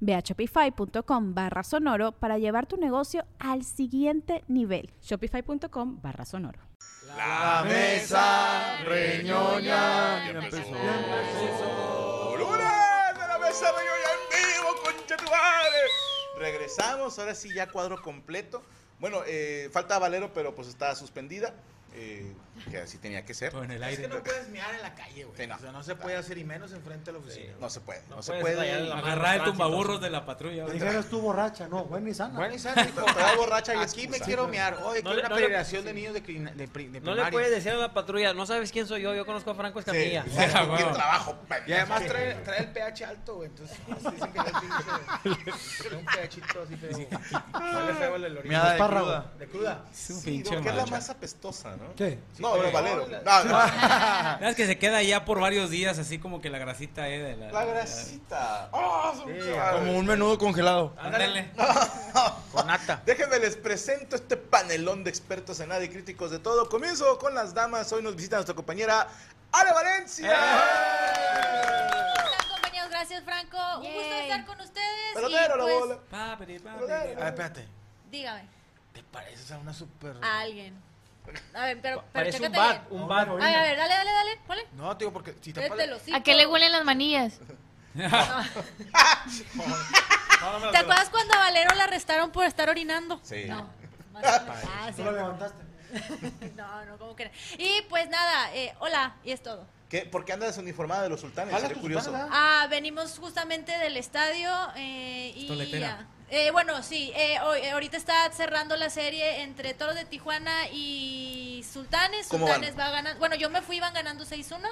Ve a shopify.com barra sonoro para llevar tu negocio al siguiente nivel. Shopify.com barra sonoro. La mesa reñoña. Ya empezó. ¡Lunes de la mesa reñoña en vivo, concha tu madre! Regresamos, ahora sí ya cuadro completo. Bueno, eh, falta Valero, pero pues está suspendida. Eh, que así tenía que ser. En el Es aire. que no puedes mirar en la calle, güey. Sí, no. O sea, no se puede hacer y menos enfrente de la oficina. No se puede, no, No se puede. Agarrar el tumbaburros de la patrulla. Dijeras tú borracha, no, buena y sana. Bueno, y hijo, Pero borracha y aquí me quiero miar. Oye, No que una peregrinación de niños de, de, No le puedes decir a la patrulla, no sabes quién soy yo, yo conozco a Franco Sí, Escamilla. ¿sabes con quién huevo. trabajo? Y además trae, trae el pH alto, güey. Entonces dicen que es un pHito así feo. Huele feo el Miada de cruda. De cruda. Es un Sí, pinche que es la más apestosa, ¿no? ¿Qué? No, no, Valero. no, No, no. Es que se queda ya por varios días, así como que la grasita eh, de la. La grasita. ¡Oh, Sí! Como un menudo congelado. Ándale. Con nata. Déjenme les presento este panelón de expertos en nada y críticos de todo. Comienzo con las damas. Hoy nos visita nuestra compañera Ale Valencia. están, compañeros? Gracias, Franco. Un gusto estar con ustedes. Pelotero, y la pues, bola. Espérate. dígame, ¿Te pareces a una super. a alguien. A ver, pero, pero Parece un chécate bat, bien. un bat. A ver, a ver, dale, dale, dale. Ponle. No, tío, porque si te Cállate los ¿A qué le huelen las manillas? ¿Te acuerdas cuando a Valero la arrestaron por estar orinando? Sí. No. más o menos. Ah, sí. Tú lo levantaste. No, no, como que no. Y pues nada, eh, hola, y es todo. ¿Qué? ¿Por qué andas uniformada de los sultanes? Jala Seré tus curioso. Ah, venimos justamente del estadio eh, y Toletera. ya. Eh, bueno, sí, eh, hoy- eh, ahorita está cerrando la serie entre Toros de Tijuana y Sultanes. ¿Cómo Sultanes van? va ganando. Bueno, yo me fui, iban ganando 6-1.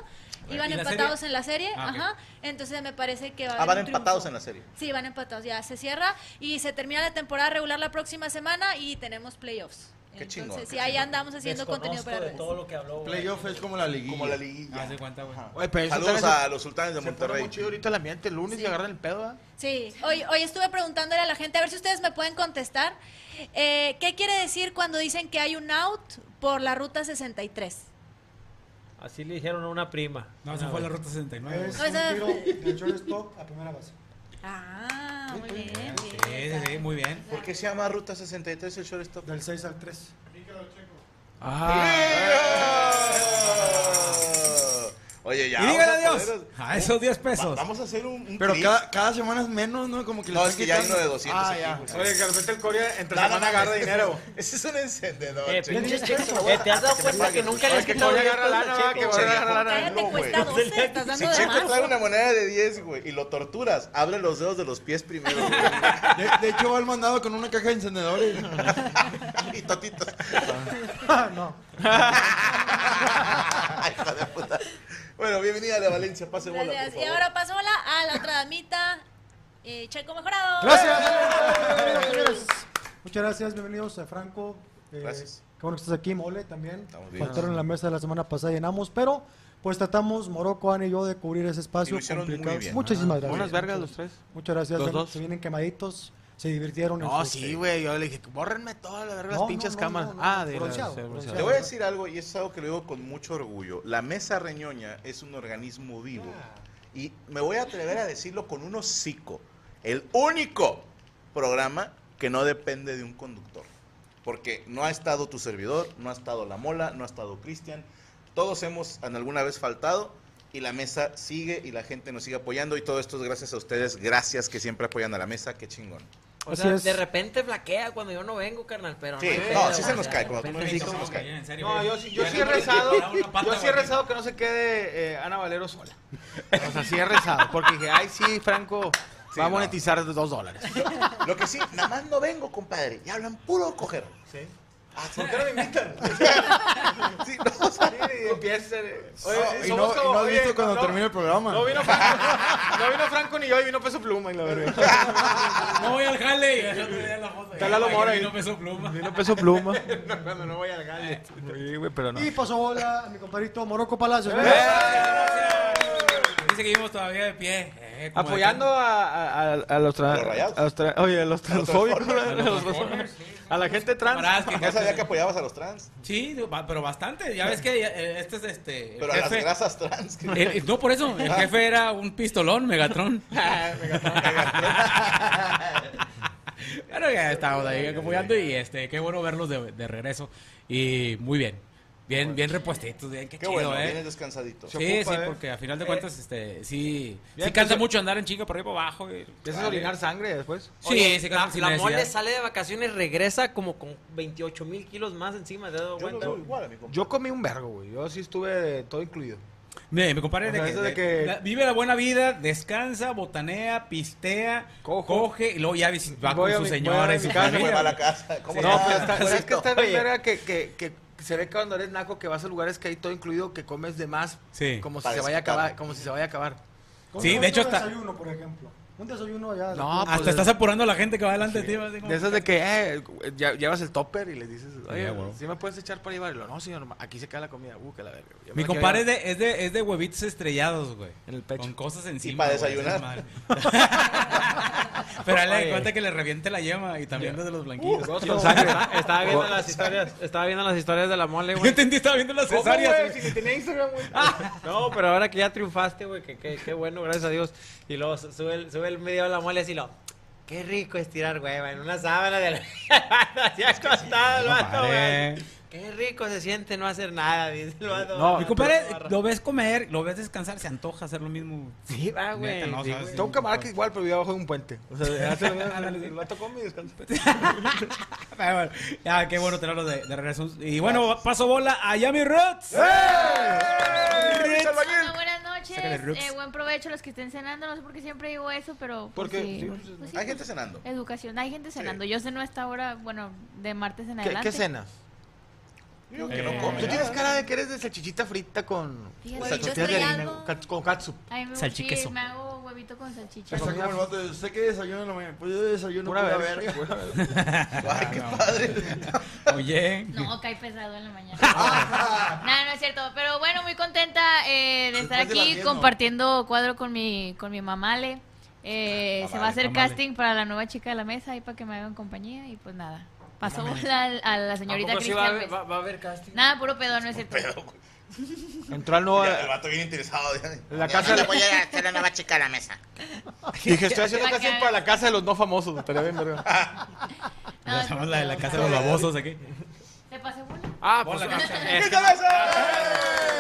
Iban ¿Y la empatados serie? en la serie. Ah. Ajá. Entonces me parece que va a Ah, haber van un triunfo. empatados en la serie. Sí, van empatados. Ya se cierra y se termina la temporada regular la próxima semana y tenemos playoffs. Qué Entonces, chingón, sí, ahí andamos haciendo contenido para de redes. todo lo que habló. güey. Playoff es como la liguilla. Como la liguilla. Haz de cuenta, güey. Oye, pero Saludos a los sultanes de Se pone Monterrey. muy chido ahorita el ambiente el lunes y agarran el pedo, ¿ah? Sí, hoy, hoy estuve preguntándole a la gente, a ver si ustedes me pueden contestar. Eh, ¿Qué quiere decir cuando dicen que hay un out por la ruta 63? Así le dijeron a una prima. No, esa fue la ruta 69. Es O sea- un tiro del shortstop a primera base. Ah, muy bien. Sí, sí, sí, muy bien. ¿Por qué se llama Ruta 63 el shortstop? Del 6 al 3. Oye, ya. Y dígale a adiós poder- a esos 10 Va- pesos. Vamos a hacer un. un Pero cada, cada semana es menos, ¿no? Como que No, es que ya hay uno de 200 Ah, aquí, ya. güey. Oye, que de repente el Corea entre no, semana no, agarra dinero. Ese es un encendedor. Eh, chico. pinche checo. Eh, ¿Te has dado cuenta que nunca le quitado Corea agarra lana, va, que Corea agarra lana. No, cuesta güey. 12, estás Si dando de Checo trae más. una moneda de 10, güey, y lo torturas, abre los dedos de los pies primero, güey. De, hecho, va al mandado con una caja de encendedores. y totitos. no. Ay, hijo de puta. Bueno, bienvenida a la Valencia, pase bola, por Gracias. favor. Y ahora pasola a la otra damita, eh, Checo Mejorado. Gracias. Bienvenidos. Muchas gracias, bienvenidos a Franco. Eh, Gracias. Qué bueno que estás aquí, Mole, también. Estamos bien. Faltaron en la mesa de la semana pasada, llenamos, pero pues tratamos, Morocco, Ana y yo, de cubrir ese Y espacio lo hicieron muy complicado. bien. Muchísimas gracias. Unas vergas Muchas- los tres. Muchas gracias. Los dos. Se vienen quemaditos, se divirtieron. No, sí, güey. Yo le dije, bórrenme todas No, las pinches no, no, cámaras. no, no, ah, de bronceado, las- bronceado. Te voy a decir algo, y es algo que lo digo con mucho orgullo. La mesa reñoña es un organismo vivo. Y me voy a atrever a decirlo con un hocico. El único programa que no depende de un conductor. Porque no ha estado tu servidor, no ha estado la mola, no ha estado Cristian. Todos hemos en alguna vez faltado y la mesa sigue y la gente nos sigue apoyando y todo esto es gracias a ustedes. Gracias que siempre apoyan a la mesa. Qué chingón. O Así sea, es. de repente flaquea cuando yo no vengo, carnal, pero Sí, no no, sí se nos cae, cuando tú no vienes, sí se nos cae. En serio, No, yo sí, yo Ya sí he rezado. Yo sí he rezado que no se quede eh, Ana Valero sola. O sea, sí he rezado. Porque dije, ay, sí, Franco Sí, va a monetizar dos dólares. Lo que sí, nada más no vengo, compadre. Y hablan puro coger. ¿Sí? Ah, ¿Por qué no me invitan? Sí, no, o sea, Empieza. Oye, y somos no, y como- no has oye, visto cuando no- termina el programa. No vino, Franco, no vino Franco ni yo, y vino Peso Pluma, y la verdad. No voy al jale. y. Está Lalo Mora ahí. No peso pluma. Vino Peso Pluma. No, cuando no voy al gale. Sí, güey, pero no. Y pasó bola a mi compadrito Morocco Palacios. ¡Eh! Dice que vivimos todavía de pie. Eh, Apoyando a, a, a, a los, tra- A los oye, a los transfóbicos, a los transformers. a la gente trans. Que- no sabía que apoyabas a los trans. Sí, pero bastante. Ya ves que eh, este es este. Pero a las grasas trans. que- el- el- no, por eso. El jefe era un pistolón, Megatron. Pero ya estamos ahí apoyando y este, qué bueno verlos de, de regreso. Y muy bien. Bien, bien repuestitos, bien, qué, Qué chido, bueno, eh. vienes descansadito. Se Sí, ocupa, sí, eh. porque a final de cuentas, este, sí, sí cansa empezó- mucho andar en chinga por arriba abajo. y- ¿Empiezas a orinar sangre después? Sí, Oye, sí, la, cansa la necesidad. mole sale de vacaciones, regresa como con 28 mil kilos más encima. ¿te has dado Yo lo cuenta? veo igual a mi compa. Yo comí un vergo, güey. Yo sí estuve todo incluido. Me, me compadre O de que, de que- la- vive la buena vida, descansa, botanea, pistea, Cojo. coge y luego ya va Voy con a su mi- señora voy a y su mi casa, Se va a la casa. ¿Cómo No, estás? pero está, pero es que está bien verga que, que, que se ve que cuando eres naco que vas a lugares que hay todo incluido, que comes de más, Sí. como si se vaya a acabar, como si se vaya a acabar. Sí, de hecho está- desayuno, por ejemplo. Un desayuno allá. No, Hasta pues, estás apurando a la gente que va delante de ti. así como- De esas de que eh, ya- llevas el topper y le dices, oye, Sí, güey. ¿sí me puedes echar para llevarlo? No, señor, aquí se queda la comida. Uh, que la verga. Yo Mi compadre es de, es, de, es de huevitos estrellados, güey. En el pecho. Con cosas encima. para güey, desayunar? Pero él le cuenta que le reviente la yema y también los de los blanquillos. Uh, sangre. Estaba viendo las historias, estaba viendo las historias de la mole, Yo güey. entendí, estaba viendo las ¿Cómo, cesáreas. Si tenía Instagram, güey. No, pero ahora que ya triunfaste, güey, que, que, qué bueno, gracias a Dios. Y luego su- sube el, sube el video de la mole así lo. Qué rico es tirar hueva en una sábana de así acostado el No, vato, güey. Qué rico se siente no hacer nada, dice el vato. No, Mi compadre lo ves comer, lo ves descansar, se antoja hacer lo mismo. Sí, va, güey. Neta, no, sí, güey. Tengo un camarada que igual, pero vive abajo de un puente. O sea, hace el vato come y descansa. Pero bueno, ya, qué bueno tenerlo de, de regreso. Y bueno, paso bola a Yami Roots. Luis Albañil. Noches. Eh, buen provecho a los que estén cenando. No sé por qué siempre digo eso, pero. pues, Porque sí, sí, pues, pues, sí, Hay pues, gente cenando. Educación. Hay gente cenando. Yo ceno a esta hora, bueno, de martes en ¿Qué, adelante. ¿Qué cenas? Digo que Eh, no come. Tú tienes cara de que eres de salchichita frita con tortillas de harina, con me Salchiqueso. me hago huevito con salchicha. Está como el vato de, sé que desayuno en la mañana. Pues yo desayuno Pura pura, verga, verga. pura verga. Ay, qué padre. Oye. No, cae pesado en la mañana. no, no es cierto. Pero bueno, muy contenta eh, de estar Después de las aquí 10, ¿no? compartiendo cuadro con mi, con mi mamale. Eh, se va a hacer casting para la nueva chica de la mesa ahí para que me hagan compañía. Y pues nada, pasó a, a la ¿A señorita poco sí va, a Cristian. pues. va, va a haber casting? Nada, puro pedo, no es cierto. Entró al nuevo. ya, el vato bien interesado. ya. La casa no de- le voy a hacer la nueva chica a la mesa. Dije, estoy haciendo casting para la casa de los no famosos. Estaría bien, verga. No, puro la de la casa de los babosos aquí. ¿Te pasé bueno? Ah, pues Bola, es que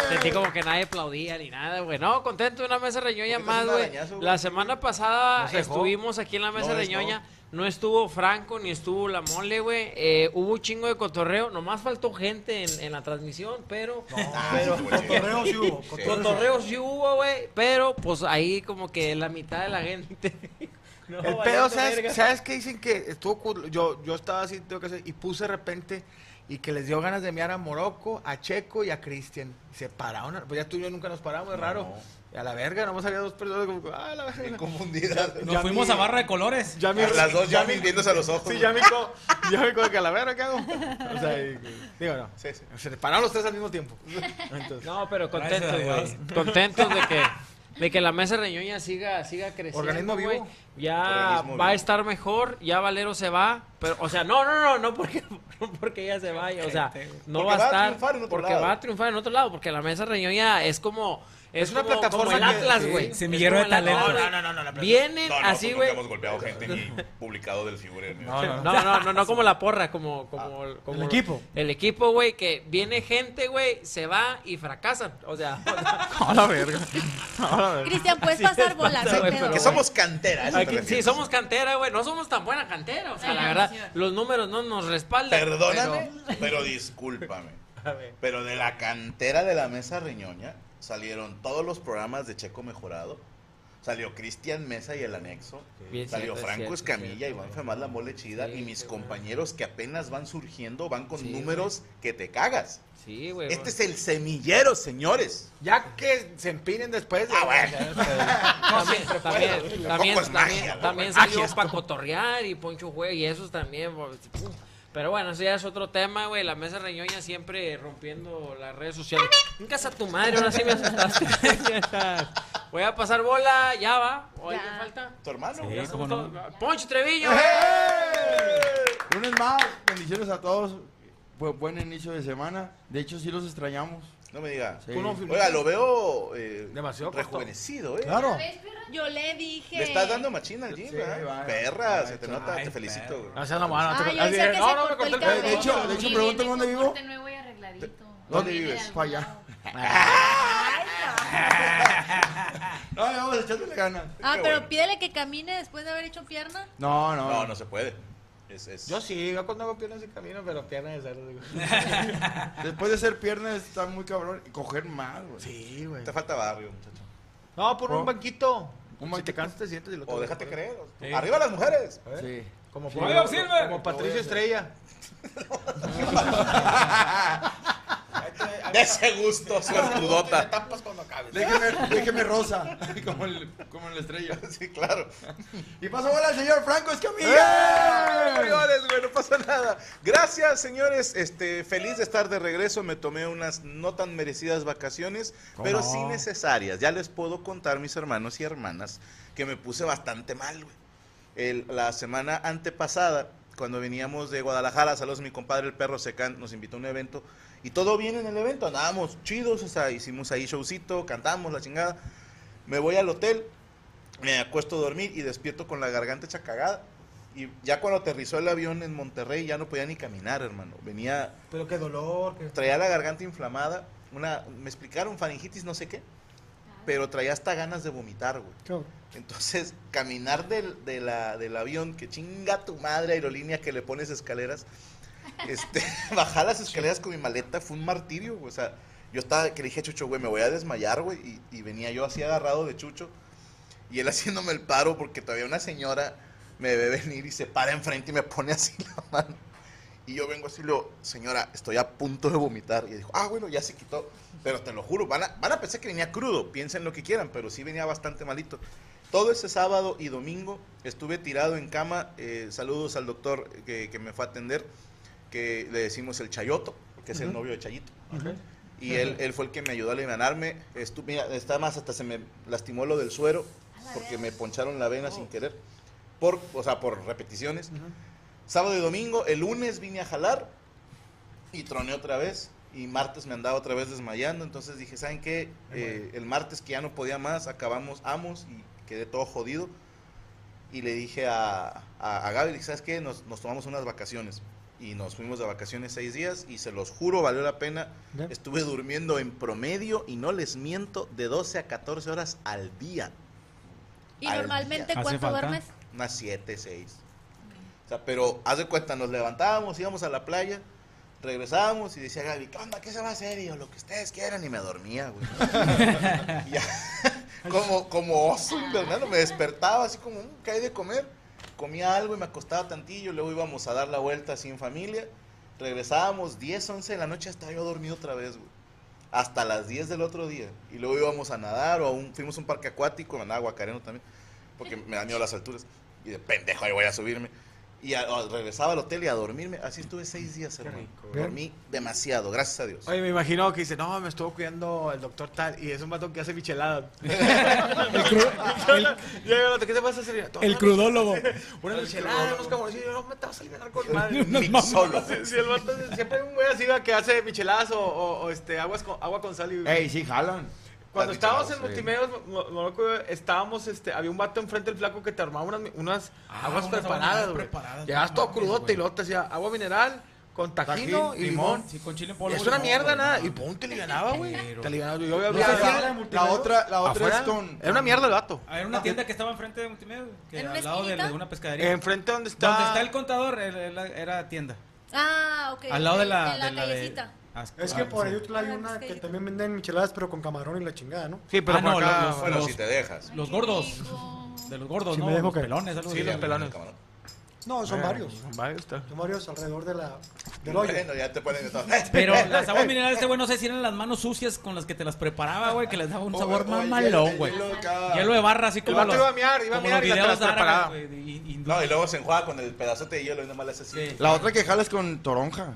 sentí como que nadie aplaudía ni nada, güey. No, contento de una mesa reñoña ¿Por qué más, güey. La semana pasada No estuvimos aquí en la mesa No, reñoña. No estuvo Franco ni estuvo la mole, güey. Eh, hubo un chingo de cotorreo. Nomás faltó gente en, en la transmisión, pero. pero Cotorreo sí hubo. cotorreo. sí hubo, güey. Pero pues ahí como que la mitad de la gente. No, El pedo, ¿sabes. ¿sabes qué dicen que estuvo cool? Yo, yo estaba así, tengo que hacer, y puse de repente y que les dio ganas de enviar a Morocco, a Checo y a Cristian. Se pararon, pues ya tú y yo nunca nos paramos, es raro. A la verga, nomás había dos personas como, ah, la Bien verga. confundida. Nos Ya fuimos mi- a barra de colores. Ya mi- Las dos ya ya mi- viéndose a los ojos. Sí, ya me co, ya me co que a la verga, ¿qué hago? O sea, y- digo, no. Sí, sí. Se pararon los tres al mismo tiempo. Entonces, No, pero contentos, a güey. Contentos de que, de que la mesa reñoña siga, siga creciendo. Organismo vivo. güey. Ya Organismo va a estar mejor. Ya Valero se va. Pero, o sea, no, no, no, no porque, no porque ella se vaya, o sea, no Porque va a va a estar. triunfar en otro porque lado. va a triunfar en otro lado, porque la mesa reñoña es como. Es, una como- plataforma como el Atlas, sí. güey. Semillero de talento. No, no, no, no, la Vienen No, no, así, güey. nunca hemos golpeado gente ni publicado del figure. No, no, No, no, no, no como la porra, como, como, como el equipo. El equipo, güey, que viene gente, güey, se va y fracasan. O sea, A la verga. Cristian, puedes pasar bola, no hay güey, pedo. pero Que somos cantera. ¿a eso te aquí- sí, somos cantera, güey. No somos tan buena cantera. O sea, la verdad, los números no nos respaldan. Perdóname, pero discúlpame. pero- A ver. Pero de la cantera de la mesa reñoña salieron todos los programas de Checo Mejorado. Salió Cristian Mesa y el anexo. Bien Salió cierto, es Franco cierto, es Escamilla, cierto, Iván güey. Femás La Mole Chida. Sí, y mis bueno. compañeros que apenas van surgiendo van con Sí, números que te cagas. Sí, güey. Este es el semillero, señores. Ya que se empinen después. Ah, bueno. También, también, también, es también, magia, también salió para cotorrear y Poncho Juega y esos también. pues. Pero bueno, eso ya es otro tema, güey. La mesa reñoña siempre rompiendo las redes sociales. En casa tu madre, ahora sí me asustaste. Voy a pasar bola, ya va. ¿O alguien falta? ¿Tu hermano? Sí, Ya cómo no. Poncho Treviño. Lunes más, bendiciones a todos. Bu- buen inicio de semana. De hecho, sí los extrañamos. No me diga. Sí. Oiga, lo veo eh, Demasiado rejuvenecido, ¿eh? Claro. Yo le dije. Le estás dando machina al gym, Sí, Perra, se te nota, ay, te felicito. güey. No seas la mano. Te- no, me corté el cabello. De hecho, de hecho, pregúntame dónde vivo. corte nuevo y arregladito. ¿Dónde vives? algún Pa' allá. No, vamos echándole ganas. Ah, pero pídele que camine después de haber hecho pierna. No, no. No, no se puede. Es, es... Yo sí, yo cuando hago piernas de camino, pero piernas de cerdo. digo. Después de ser piernas está muy cabrón. Y coger más, güey. Sí, güey. Te falta barrio, muchacho. No, por un banquito. Un Si banquito. te cansas, te sientes y lo O déjate creer. Sí. Arriba las mujeres. ¿Eh? Sí. Como, Sí. como- como Patricio Estrella. De ese gusto, suertudota. Déjeme, déjeme rosa. como, el, como en la estrella. Sí, claro. Y paso bola al señor Franco Escamilla. Señores, güey, no pasa nada. Gracias, señores. Este, feliz de estar de regreso. Me tomé unas no tan merecidas vacaciones, pero sí necesarias. Ya les puedo contar, mis hermanos y hermanas, que me puse bastante mal, güey. El- la semana antepasada, cuando veníamos de Guadalajara, saludos a mi compadre el perro Secán, nos invitó a un evento. Y todo bien en el evento, andábamos chidos, o sea, hicimos ahí showcito, cantamos la chingada. Me voy al hotel, me acuesto a dormir y despierto con la garganta hecha cagada. Y ya cuando aterrizó el avión en Monterrey ya no podía ni caminar, hermano. Venía, Pero qué dolor. qué- traía la garganta inflamada, una, me explicaron faringitis no sé qué, pero traía hasta ganas de vomitar, güey. Entonces, caminar del, de la- del avión, que chinga tu madre aerolínea que le pones escaleras, este, bajar las escaleras con mi maleta fue un martirio, güey. O sea, yo estaba, que le dije a Chucho, güey, me voy a desmayar, güey, y, y venía yo así agarrado de Chucho, y él haciéndome el paro porque todavía una señora me ve venir y se para enfrente y me pone así la mano. Y yo vengo así le digo, señora, estoy a punto de vomitar. Y dijo, ah, bueno, ya se quitó. Pero te lo juro, van a, van a pensar que venía crudo, piensen lo que quieran, pero sí venía bastante malito. Todo ese sábado y domingo estuve tirado en cama. eh, saludos al doctor que, que me fue a atender, que le decimos el Chayoto, que es el novio de Chayito. Y él, él fue el que me ayudó a alivianarme. Mira, está más, hasta se me lastimó lo del suero, porque me poncharon la vena sin querer, por, o sea, por repeticiones. Sábado y domingo, el lunes vine a jalar y troné otra vez. Y martes me andaba otra vez desmayando. Entonces dije, ¿saben qué? Eh, el martes que ya no podía más, acabamos Amos y quedé todo jodido. Y le dije a, a, a Gaby, ¿sabes qué? Nos, nos tomamos unas vacaciones. Y nos fuimos de vacaciones seis días y se los juro, valió la pena. Ya. Estuve durmiendo en promedio, y no les miento, de 12 a 14 horas al día. ¿Y Al normalmente día. cuánto duermes? Unas 7, 6. O sea, pero haz de cuenta, nos levantábamos, íbamos a la playa, regresábamos y decía Gaby, ¿qué onda? ¿Qué se va a hacer? Y yo, lo que ustedes quieran. Y me dormía, güey. Y ya, como, como oso invernal, me despertaba así como, "Mm, ¿qué hay de comer? Comía algo y me acostaba tantillo, luego íbamos a dar la vuelta así en familia. Regresábamos 10, 11 de la noche, hasta yo dormido otra vez, güey. Hasta las 10 del otro día. Y luego íbamos a nadar o a un, fuimos a un parque acuático, andaba Guacareno también, porque me da miedo las alturas. Y de pendejo ahí voy a subirme. Y a- a- regresaba al hotel y a dormirme. Así estuve seis días, hermano. rico. Dormí demasiado, gracias a Dios. Oye, me imagino que dice, no, me estuvo cuidando el doctor tal, y es un vato que hace micheladas. Llega, ¿Qué te vas a hacer? El crudólogo. Una michelada, unos camaroncillos, no me te vas a aliviar con madre. Mixólogo. Sí, sí, el vato siempre hay un güey así va, que hace micheladas o, o- o, este, aguas con, agua con sal y... Ey, sí, jalan. Cuando estábamos en Morocco, estábamos, este, había un vato enfrente del flaco que te armaba unas, unas Ah, aguas unas preparadas, güey. preparadas, Llegabas todo crudote y luego te decía agua mineral con tajino Tajín, y limón. Sí, con chile en polvo. Es una limón, mierda, nada. no. Y pum, te alivianaba, güey. Te alivianaba. Yo había La, visto- ¿Afuera de la multimedios? otra, la otra es con... Era una mierda el vato. Ah, Era una tienda que estaba enfrente de Multimedia, que ¿En una al lado de, de una pescadería. Enfrente donde está... Donde está el contador era, era- era tienda. Ah, ok. Al lado de la, en la de la de- Ah, Es ah, que por sí. Ayutla hay Ah, una que también venden micheladas, pero con camarón y la chingada, ¿no? Sí, pero Ah, no, acá- los- Bueno, los- si te dejas. Los gordos. De los gordos, Sí, ¿no? me dejo los que- pelones, algo Sí, los pelones. No, son varios. Son varios, está. Son varios alrededor de la, del hoyo. Bueno, ya te ponen de todo. Pero las aguas minerales, este güey, no sé si eran las manos sucias con las que te las preparaba, güey, que les daba un sabor o más el malón, güey. el hielo de barra, así como vato los, iba a mear, iba a y las preparaba. No, y luego se enjuaga con el pedazote de hielo y nomás le hace así. Sí. La otra que jalas con toronja.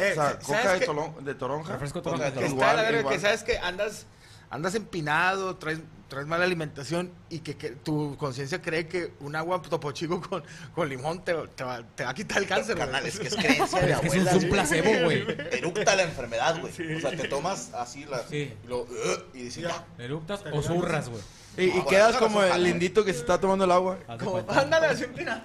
Eh, o sea, ¿sabes coca de, tolon- de toronja. Refresco toronja. de Que Igual, está la verga, igual. que sabes que andas, andas empinado, traes, traes mala alimentación y que, que tu conciencia cree que un agua topo chico con, con limón te, te va, te va a quitar el cáncer. Carnal, es que es creencia de Es que es un- placebo, güey. Eructa la enfermedad, güey. O sea, te tomas así la, Sí. y, y dices, ya. Eructas o zurras, güey. Y, y Ah, quedas bueno, como el lindito que se está tomando el agua. De Como, ándale, así empinado.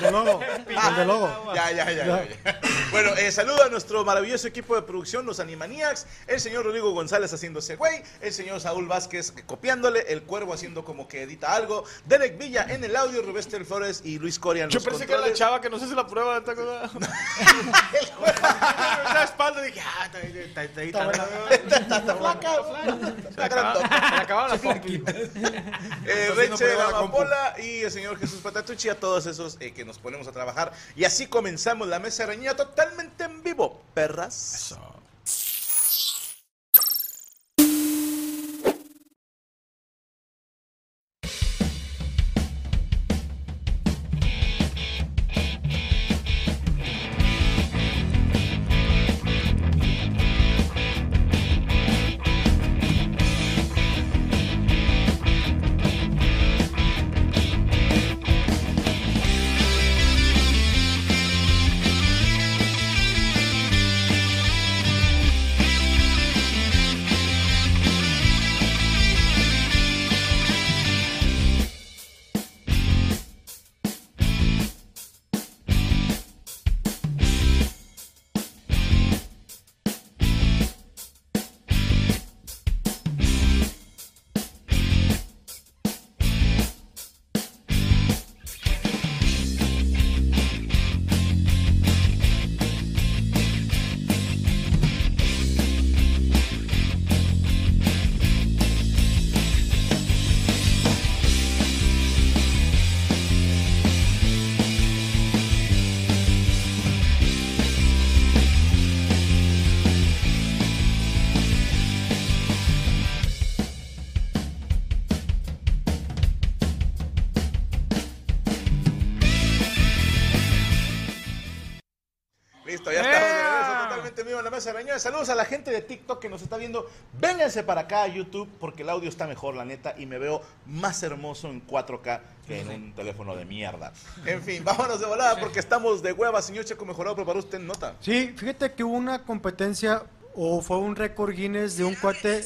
De logo. El de logo. Ya, ya, ya, ya, ya. Bueno, eh, saludo a nuestro maravilloso equipo de producción, los Animaniacs, el señor Rodrigo González haciéndose güey, el señor Saúl Vázquez copiándole, el cuervo haciendo como que edita algo, Derek Villa en el audio, Rubester Flores y Luis Coria en Yo los pensé que era la chava que no se hace la prueba, ¿te acuerdas? la espalda dije, ah, está ahí, está ahí, está ahí, está ahí. Está flaca, Se acabaron- las pompis. Eh, Reche la. Amapola y el señor Jesús Patatucci, a todos esos eh, que nos ponemos a trabajar. Y así comenzamos la mesa reñida totalmente en vivo, perras. Listo, Saludos a la gente de TikTok que nos está viendo. Vénganse para acá a YouTube porque el audio está mejor, la neta, y me veo más hermoso en 4K que en un teléfono de mierda. En fin, vámonos de volada porque estamos de hueva, señor Checo Mejorado. ¿Preparó usted nota? Sí, fíjate que hubo una competencia o fue un récord Guinness de un cuate.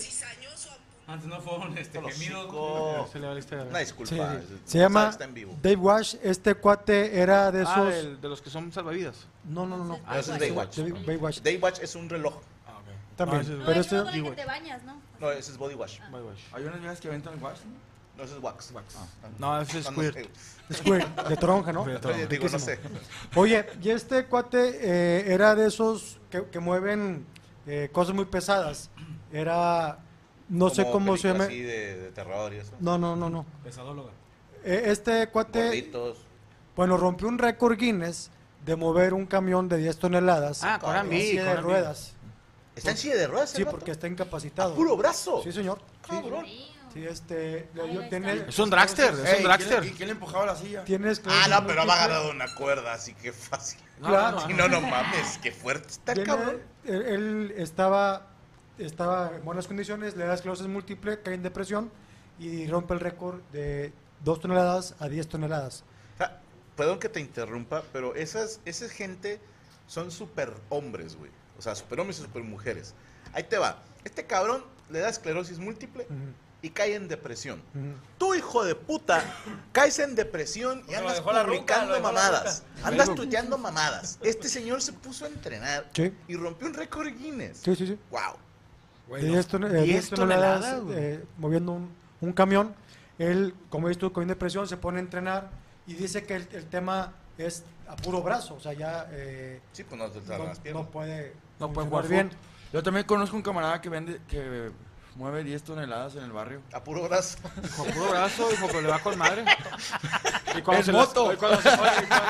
Antes no fueron este, Solo gemidos. cinco. Se le va la historia. Una disculpa. Sí, es- se llama Está en vivo. Dave Wash. Este cuate era de esos. Ah, del- de los que son salvavidas. No, no, no. no. Ah, ese es Baywatch. Dave, Dave Wash Day Watch es un reloj. también. Ah, ese es- No, pero es este. uno con el que te bañas, ¿no? No, ese es Body Wash. Hay unas viejas que aventan el wash, ¿no? No, ese es Wax. No, ese es Squirt. Squirt, de toronja, ¿no? Oye, digo, no sé. Oye, y este cuate eh, era de esos que, que mueven eh, cosas muy pesadas. Era. No sé cómo se llama. Así de, de terror y eso. No, no, no, no. Pesadóloga. Eh, este cuate, Gorditos. bueno, rompió un récord Guinness de mover un camión de 10 toneladas Ah, Bee, silla de ruedas. ¿Está en silla de ruedas? Sí, el porque está incapacitado. ¿A puro brazo? Sí, señor. Sí. Cabrón. Mío. Sí, este. tiene-. Es un dragster, es un dragster. ¿quién, quién le empujaba la silla? Ah, no, pero ha agarrado una cuerda, así que fácil. Claro. Y no, no mames, qué fuerte está, Tiene- cabrón. él, él estaba, estaba en buenas condiciones, le da esclerosis múltiple, cae en depresión y rompe el récord de 2 toneladas a 10 toneladas. O sea, perdón que te interrumpa, pero esas, esa gente son super hombres, güey. O sea, super hombres y super mujeres. Ahí te va. Este cabrón le da esclerosis múltiple Ujú, y cae en depresión. ujú. Tú, hijo de puta, caes en depresión y andas ruca, publicando mamadas. Andas tuiteando mamadas. Este señor se puso a entrenar Sí, y rompió un récord Guinness. sí, sí. sí. Wow. Güey, De no. 10, ton- eh, 10 10 toneladas, eh, moviendo un, un camión. Él, como dices tú, con depresión, se pone a entrenar y dice que el, el tema es a puro brazo, o sea, ya eh, Sí, pues no no, no puede, No puede jugar bien. Yo también conozco un camarada que vende, que mueve 10 toneladas en el barrio. A puro brazo. Con puro brazo, hijo, pero le va con madre. Y cuando En se las- moto. y cuando se- oye, y cuando-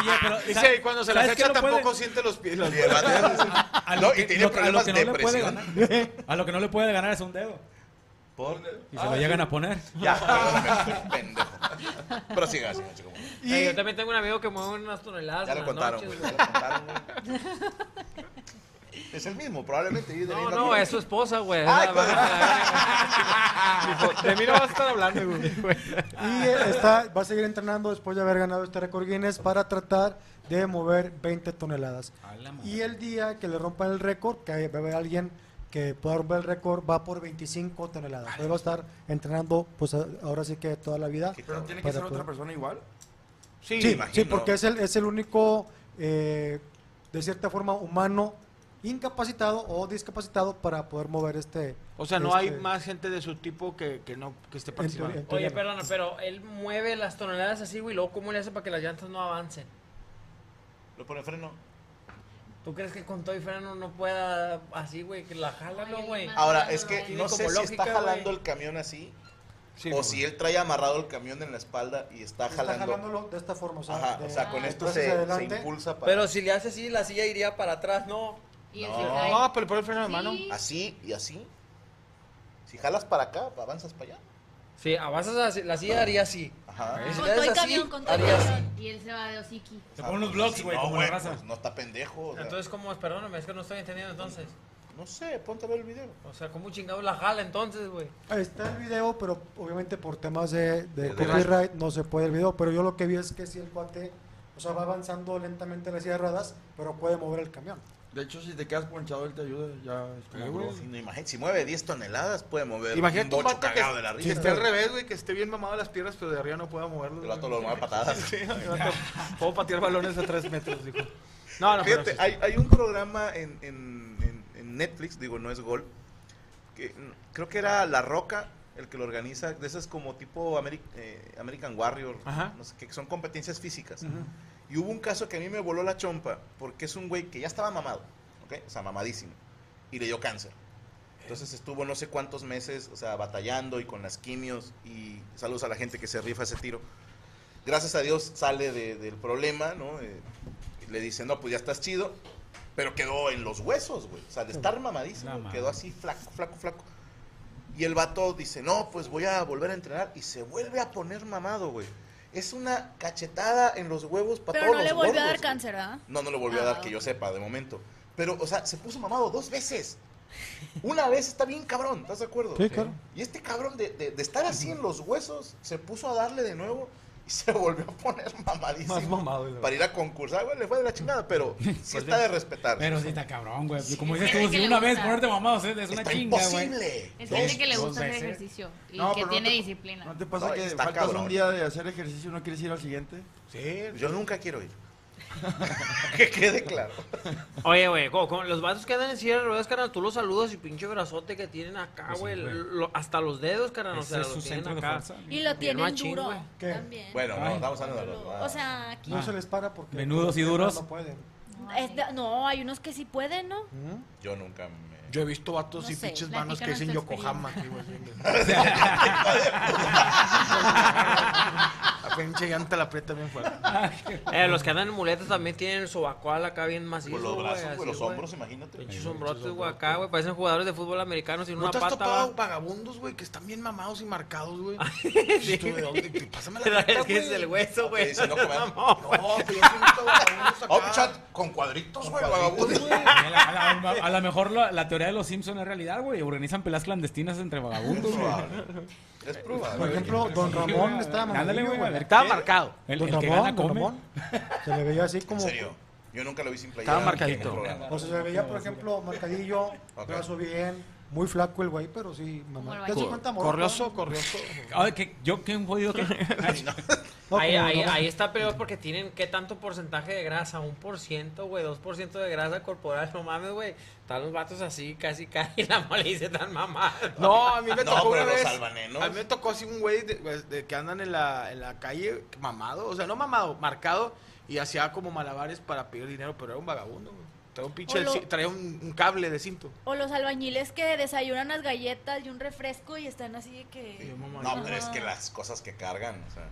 Oye, pero. Dice, y cuando se las ¿sabes qué echa tampoco puede- siente los pies. los- Y a No, tiene lo que- a lo problemas de no depresión. ganar. A lo que no le puede ganar es un dedo. Por... Y se lo llegan a poner. Ya, pendejo. Pero siga, siga, chico. Yo también tengo un amigo que mueve unas toneladas Ya lo las contaron, noches, güey. Ya lo contaron, güey. Es el mismo, probablemente. y de No, no, es su esposa, güey. Ay, Dijo, De mí no vas a estar hablando, güey. Y está, va a seguir entrenando después de haber ganado este récord Guinness para tratar de mover 20 toneladas. Y el día que le rompan el récord, que va a haber alguien que pueda romper el récord, va por 25 toneladas. Él va a estar entrenando, pues ahora sí que toda la vida. Pero tiene que ser poder- otra persona igual. Sí, Sí, imagino. sí, porque es el, es el único, eh, de cierta forma, humano incapacitado o discapacitado para poder mover este. O sea, no hay este- más gente de su tipo que, que no que esté en participando. en Oye, teoría no. perdona, pero él mueve las toneladas así, güey. Luego, ¿cómo le hace para que las llantas no avancen? ¿Lo pone freno? ¿Tú crees que con todo y freno no pueda así, güey? Que la jala, güey. Ahora, es que no sé si lógica, está jalando güey. el camión así Sí, o si él trae amarrado el camión en la espalda y está Está jalando. jalándolo de esta forma. O sea, Ajá, de- o sea, con de esto se, se impulsa para. Pero si le hace así, la silla iría para atrás, ¿no? Y No. pero por el freno de mano. Sí. Así y así. Si jalas para acá, avanzas para allá. Sí, avanzas así, la silla haría así. Ajá. Y si Con todo y así, camión, con todo haría así. camión. Y él se va de hociqui. Se pone unos blogs, güey, no, como la raza. pues, no está pendejo. o sea, Entonces, ¿cómo es? Perdóname, es que no estoy entendiendo entonces. no sé, ponte a ver el video. O sea, ¿cómo chingados la jala entonces, güey? Ahí está el video, pero obviamente por temas de, de De copyright no se puede el video. Pero yo lo que vi es que si el cuate, o sea, va avanzando lentamente en las ruedas, pero puede mover el camión. De hecho, si te quedas ponchado, él te ayuda. Ya es como güey. Si, no, imagínate, si mueve 10 toneladas, puede mover Imagínate un un bocho vato que, cagado de la que risa. esté al revés, güey, que esté bien mamado las piernas, pero de arriba no pueda moverlo. El vato lo mueve a patadas. Sí, el vato, Puedo patear balones a tres metros, dijo. No, no, pero Fíjate, sí. hay, hay un programa en, en- en- en Netflix, digo, no es Gol, que creo que era La Roca el que lo organiza, de esas como tipo Ameri- eh, American Warrior, Ajá. no sé, que son competencias físicas. Y hubo un caso que a mí me voló la chompa, porque es un güey que ya estaba mamado, ¿ok? O sea, mamadísimo, y le dio cáncer. Entonces estuvo no sé cuántos meses, o sea, batallando y con las quimios, y saludos a la gente que se rifa ese tiro. Gracias a Dios sale de- del problema, ¿no? Eh, y le dice, no, pues ya estás chido, pero quedó en los huesos, güey. O sea, de estar mamadísimo, No, quedó así flaco, flaco, flaco. Y el vato dice, no, pues voy a volver a entrenar. Y se vuelve a poner mamado, güey. Es una cachetada en los huevos para Pero todos no le los volvió a dar güey. cáncer, ¿verdad? No, no le volvió a Ah, dar, que ok. yo sepa, de momento. Pero, o sea, se puso mamado dos veces. Una vez está bien cabrón, ¿estás de acuerdo? Sí, claro. Y este cabrón de, de- de estar así en los huesos, se puso a darle de nuevo y se volvió a poner mamadísimo. Más mamado, güey. Para ir a concursar, güey, le fue de la chingada, pero sí está de respetar. Pero sí está cabrón, güey. Como es dices tú, si una vez ponerte mamado es una está chinga, güey. imposible. Es gente que le gusta hacer ejercicio y No, que no tiene te- disciplina. ¿No te pasa No, que faltas cabrón. un día de hacer ejercicio y no quieres ir al siguiente? Sí, yo nunca quiero ir. que quede claro. Oye, güey, como, como los vatos que andan en silla de ruedas, carnal, tú los saludas y pinche brazote que tienen acá, Pues sí, güey. lo- hasta los dedos, carnal, o sea, es lo su tienen centro de acá. fuerza. Y lo tienen machín, duro güey. ¿Qué? también. Bueno, no, estamos hablando de los O sea, aquí. No se les para porque. Menudos y duros. No pueden. es de- no, hay unos que sí pueden, ¿no? Ujú. Yo nunca me. Yo he visto vatos No y sé, pinches manos que dicen Yokohama. aquí, güey. A pinche llanta la aprieta bien fuerte. Eh, los que andan en muletas también tienen el sobacual acá bien macizo, Por los brazos, güey, los hombros, imagínate. Pinches hombrotes, güey, acá, güey. Parecen jugadores de fútbol americano sin ¿No una te has pata, topado va. vagabundos, güey, que están bien mamados y marcados, güey? Sí, Pásame la neta, es que es el hueso, güey. no. No, pero yo visto vagabundos acá. Oh, chat, con cuadritos, güey, vagabundos. A la- la- lo mejor la, la teoría de los Simpsons es realidad, güey. Organizan peleas clandestinas entre vagabundos, güey. Es probable. Por ejemplo, Don Ramón estaba marcado. El, Don el que Ramón, gana Don come. Ramón. Se le veía así En como... serio. Yo nunca lo vi sin playera. Estaba marcadito. O sea, se le veía, por ejemplo, marcadillo, brazo bien, muy flaco el güey, pero sí, mamá. ¿Te das cuenta, morro? Corrioso, corrioso. Ay, ¿qué? ¿Yo qué un jodido qué? No, ahí, ahí, está peor porque tienen qué tanto porcentaje de grasa, un por ciento, güey, dos por ciento de grasa corporal, no mames, güey. Están los vatos así, casi, casi, la mole dice tan mamada. No, a mí me No, tocó una vez. A mí me tocó así un güey de, pues, de que andan en la, en la calle mamado. O sea, no mamado, marcado. Y hacía como malabares para pedir dinero, pero era un vagabundo, güey. Traía un pinche. O lo- ci- Traía un, un cable de cinto. O los albañiles que desayunan unas galletas y un refresco y están así de que... No, pero es que las cosas que cargan, o sea.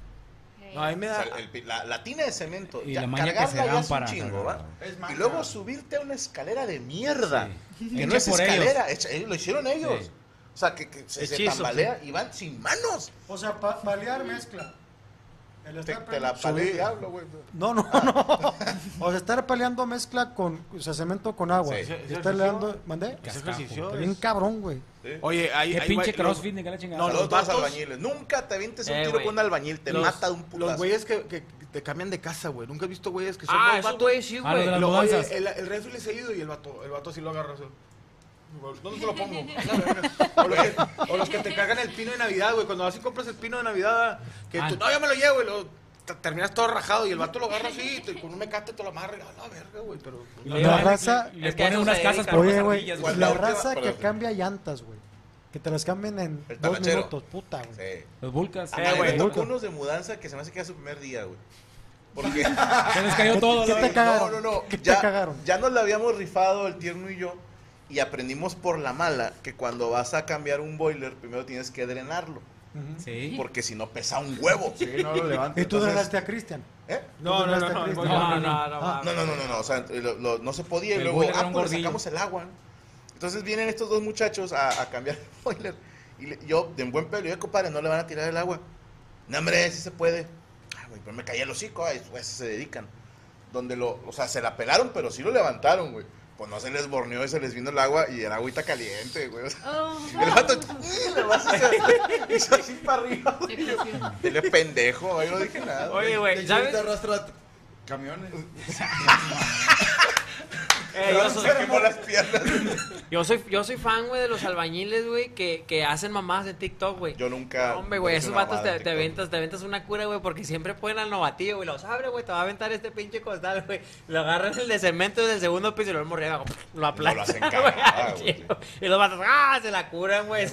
No, a mí me o da. sea, el pi- la, la tina de cemento, Y ya, la maña que se dan es un para chingo, ¿va? Es. Y luego subirte a una escalera de mierda, Sí. que no es por escalera, hecha- ellos lo hicieron ellos. Sí. O sea, que, que se, tambalea y van sin manos. O sea, pa- palear mezcla. El Te, estar te la peleando- palé el diablo, güey. No, no, no. O sea, estar peleando mezcla con, o sea, cemento con agua. Sí. Y ¿Ese estar ejercicio? leando, ¿mandé? Ese ejercicio es- bien cabrón, güey. Oye, ahí. ¿Qué ahí, pinche güey, los- crossfit ni qué la chingada? No, los los vatos- albañiles. Nunca te avientes un Eh, tiro güey. con un albañil, te los- mata de un putazo. Los güeyes que, que te cambian de casa, güey. Nunca he visto güeyes que son Ah, dos esos vatos. güeyes sí, Ah, los de güey. mudanzas. el, el refri les ha ido y el vato, el vato así lo agarra. ¿Dónde te lo pongo? O los, que, o los que te cargan el pino de Navidad, güey. Cuando vas y compras el pino de Navidad, que Ah. tú, no, yo me lo llevo, y te- terminas todo rajado y el vato lo agarra así, y te- con un mecate te lo amarra. y, A la verga, güey, pero... La raza- Le ponen unas casas por Oye, güey, la raza que cambia llantas, güey. Que te las cambien en El dos minutos, puta, güey. Sí. Los vulcas. A mí Eh, me güey. tocó unos de mudanza que se me hace que era su primer día, güey. Porque... Se les cayó todo. ¿Qué te cagaron? No, no, no. ¿Qué te ya, cagaron? ya nos la habíamos rifado el tierno y yo. Y aprendimos por la mala que cuando vas a cambiar un boiler, primero tienes que drenarlo. Sí. Porque si no pesa un huevo. Sí, no lo levantes. Y tú entonces- drenaste a Cristian. ¿Eh? No, no, no, no, No, no, No, no, no, Ah. No, no, no, no, no, o sea, lo- lo- no se podía y luego, ah, pues sacamos el agua. ¿no? Entonces vienen estos dos muchachos a, a cambiar el boiler y le- yo, de en buen pelo, yo, compadre, no le van a tirar el agua. No, hombre, sí se puede. Ay, güey, pero me caía el hocico, ay, pues se dedican. Donde lo, o sea, se la pelaron, pero sí lo levantaron, güey. Pues no se les borneó y se les vino el agua y era agüita caliente, güey. O sea, Oh. el vato, le vas a hacer, hizo así para arriba, güey. Dile pendejo, ahí no dije nada. Oye, El güey, ¿sabes? te arrastra camiones. Eh, yo, soy, las piernas. yo, soy, yo soy fan, güey, de los albañiles, güey, que, que hacen mamadas en TikTok, güey. Yo nunca. Hombre, güey, esos vatos te, te aventas, te aventas una cura, güey, porque siempre ponen al novatillo, güey, los abre, güey, te va a aventar este pinche costal, güey. Lo agarran el de cemento del segundo piso y lo morrea, lo No lo aplastan, hacen güey. Y los vatos, ¡ah! Se la curan, güey.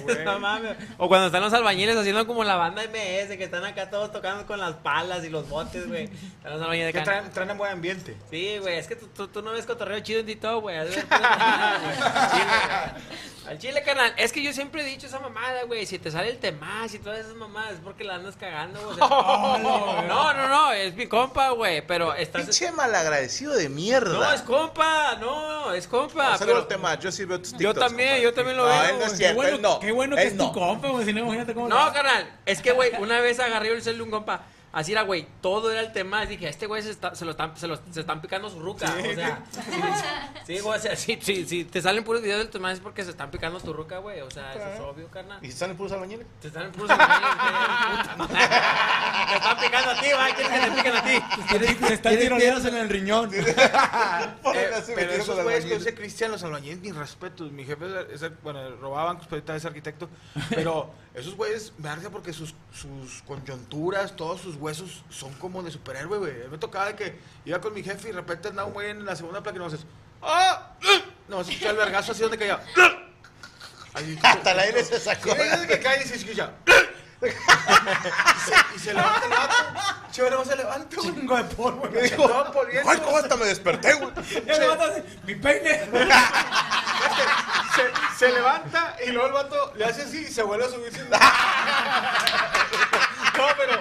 O cuando están los albañiles haciendo como la banda MS, que están acá todos tocando con las palas y los botes, güey. Están los albañiles traen, traen en buen ambiente. Sí, güey, es que tú, tú, tú no ves cotorreo chido en Pura mamada, güey. Al chile, carnal, es que yo siempre he dicho esa mamada, güey. Si te sale el temaz y todas esas mamadas, es porque la andas cagando, güey. No, no, no, es mi compa, güey. Pero estás. Pinche malagradecido de mierda. No, es compa, no, es compa. Pero al tema, yo sí veo tus yo TikToks, también, compadre. yo también lo No, veo. él no es güey. cierto, Qué bueno, él no. qué bueno que es no. tu compa, güey. Si no, imagínate cómo. No, carnal, es que, güey, una vez agarré el celular de un compa. Así era, güey, todo era el tema. Dije, este güey se, está- se lo están, se, lo- se están picando su ruca. O sea, sí, güey, o sea, si, si, si te salen puros videos del tema es porque se están picando tu ruca, güey. O sea, eso es obvio, carnal. ¿Y si salen puros albañiles? Te salen puros albañiles. Te están picando a ti, güey. ¿Quieres que te piquen a ti? Se están tironeando. en el riñón. Eh, pero esos güeyes que dice Cristian, los albañiles, mis respetos. Mi jefe es, es- bueno, robaba bancos, pero ahorita es arquitecto. Pero esos güeyes me arde porque sus, sus coyunturas, todos sus huesos son como de superhéroe, güey. Me tocaba de que iba con mi jefe y de repente andaba un güey en la segunda placa y no haces. ¡Ah! No, se escucha el vergazo así donde caía. Ahí, Hasta la L se sacó. Desde que cae y se escucha. y, se, y se levanta el vato. Chévere, no se levanta. Chingo de polvo. Me dijo, ay, cómo hasta me desperté, güey. Mi peine. se, levanta y luego el vato le hace así y se vuelve a subir. sin- No, pero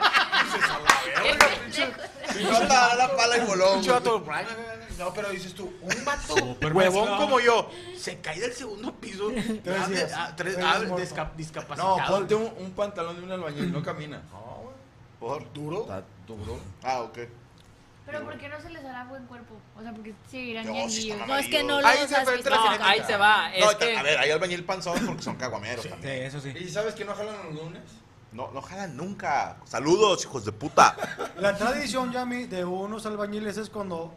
No te dará la pala y voló. Pinche vato, No, pero dices tú, un vato huevón mezclado. como yo, se cae del segundo piso, Tres días. ah, tres- Tres ah, disca- discapacitado. No, ponte un, un pantalón de un albañil, no camina. ¿Por? duro. Está duro. Ah, ok. Pero ¿por qué no se les hará buen cuerpo? O sea, porque seguirán No, sí están No, es que no Ahí los se has la genética. ahí te va. Es No, que... a ver, hay albañil panzón porque son caguameros Sí, también. eso sí. ¿Y sabes que no jalan los lunes? No, no jalan nunca. Saludos, hijos de puta. La tradición, Yami, de unos albañiles es cuando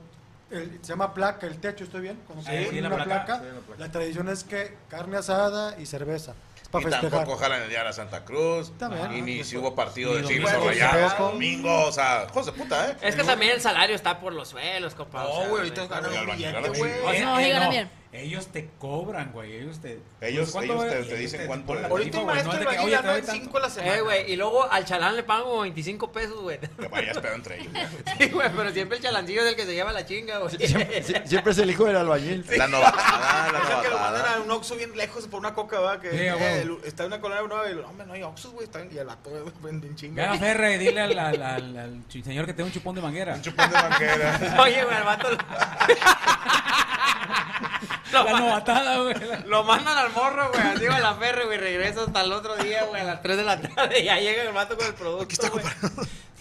el- se llama placa, el techo, ¿estoy bien? Cuando se Sí, pone sí, la una placa. placa, Sí, la placa. la tradición es que carne asada y cerveza. Para y festejar. tampoco jalan el día de la Santa Cruz. También. Y ni si hubo partido de Tigres domingo. o Rayados. Domingo, o sea, de puta, ¿eh? Es que también el salario está por los suelos, compa. o No, güey, ahorita está- ganan un billete, güey. No, sí ganan bien. Ellos te cobran, güey. Ellos te. Ellos- ¿cuánto ellos va- te- ellos te dicen cuánto la Ahorita un maestro no albañil oye, te gana doy en tanto. 5 a la semana. Eh, güey, y luego al chalán le pagan como 25 pesos, güey. Que vayas pedo entre ellos. Sí, güey, pero siempre el chalancillo es el que se lleva la chinga, güey. Sie- Siempre es el hijo del albañil. La novatada, la O sea, que lo mandan novatada. a un Oxxo bien lejos por una coca, ¿verdad? Que Sí, a eh, está en una colonia nueva y, hombre, no hay Oxxos, güey. están- Y el vato, güey, venden Ve a chinga. la Ferre y dile al, al, al- al señor que tenga un chupón de manguera. Un chupón de banquera. Oye, güey, el vato... lo, La novatada, güey. lo mandan al morro, güey, así, a la ferre, güey, regresa hasta el otro día, güey, a las 3 de la tarde y ya llega el vato con el producto, güey.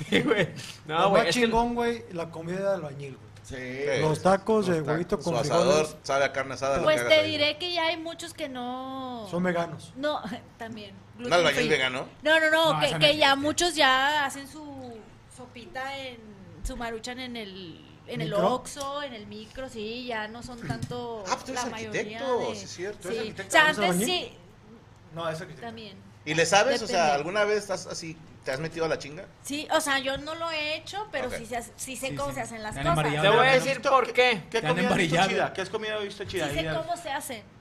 Sí, güey. Lo No, güey, más es que... chingón, güey, la comida de albañil, güey. Sí. Los tacos de huevito Su con asador frijoles sabe a carne asada. Pues que te diré que ya hay muchos que no. son veganos. No, también. ¿Un gluten albañil free. vegano? No, no, no, No, que, esa no que existe. ya muchos ya hacen su sopita en su maruchan en el en el. Oxxo, en el micro, sí, ya no son tanto Ah, pues tú eres la mayoría arquitecto, de sí es cierto, sí. eres arquitecto. O sea, ¿Eres antes sí, No, eso que también. ¿Y le sabes? O sea. ¿alguna vez estás así, te has metido a la chinga? Sí, o sea, yo no lo he hecho, pero sí, hace- sé Sí, cómo sí. se hacen las cosas. Te voy a decir por qué. ¿Qué comida has visto chida? ¿Qué has comido visto Sí chida? sé cómo se hacen.